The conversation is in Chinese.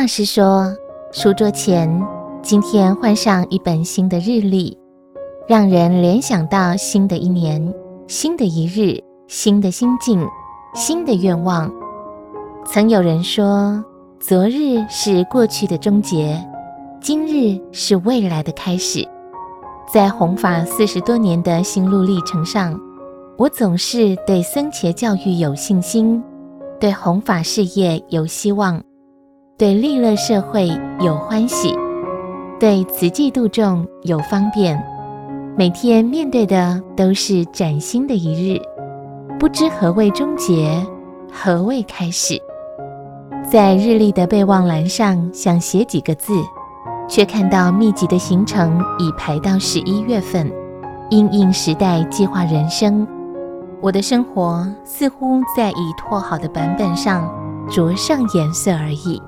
大师说，书桌前今天换上一本新的日历，让人联想到新的一年、新的一日、新的心境、新的愿望。曾有人说，昨日是过去的终结，今日是未来的开始。在弘法四十多年的心路历程上，我总是对僧伽教育有信心，对弘法事业有希望，对利乐社会有欢喜，对慈济度众有方便。每天面对的都是崭新的一日，不知何谓终结，何谓开始。在日历的备忘栏上想写几个字，却看到密集的行程已排到十一月份，因应时代计划人生。我的生活似乎在已拓好的版本上着上颜色而已。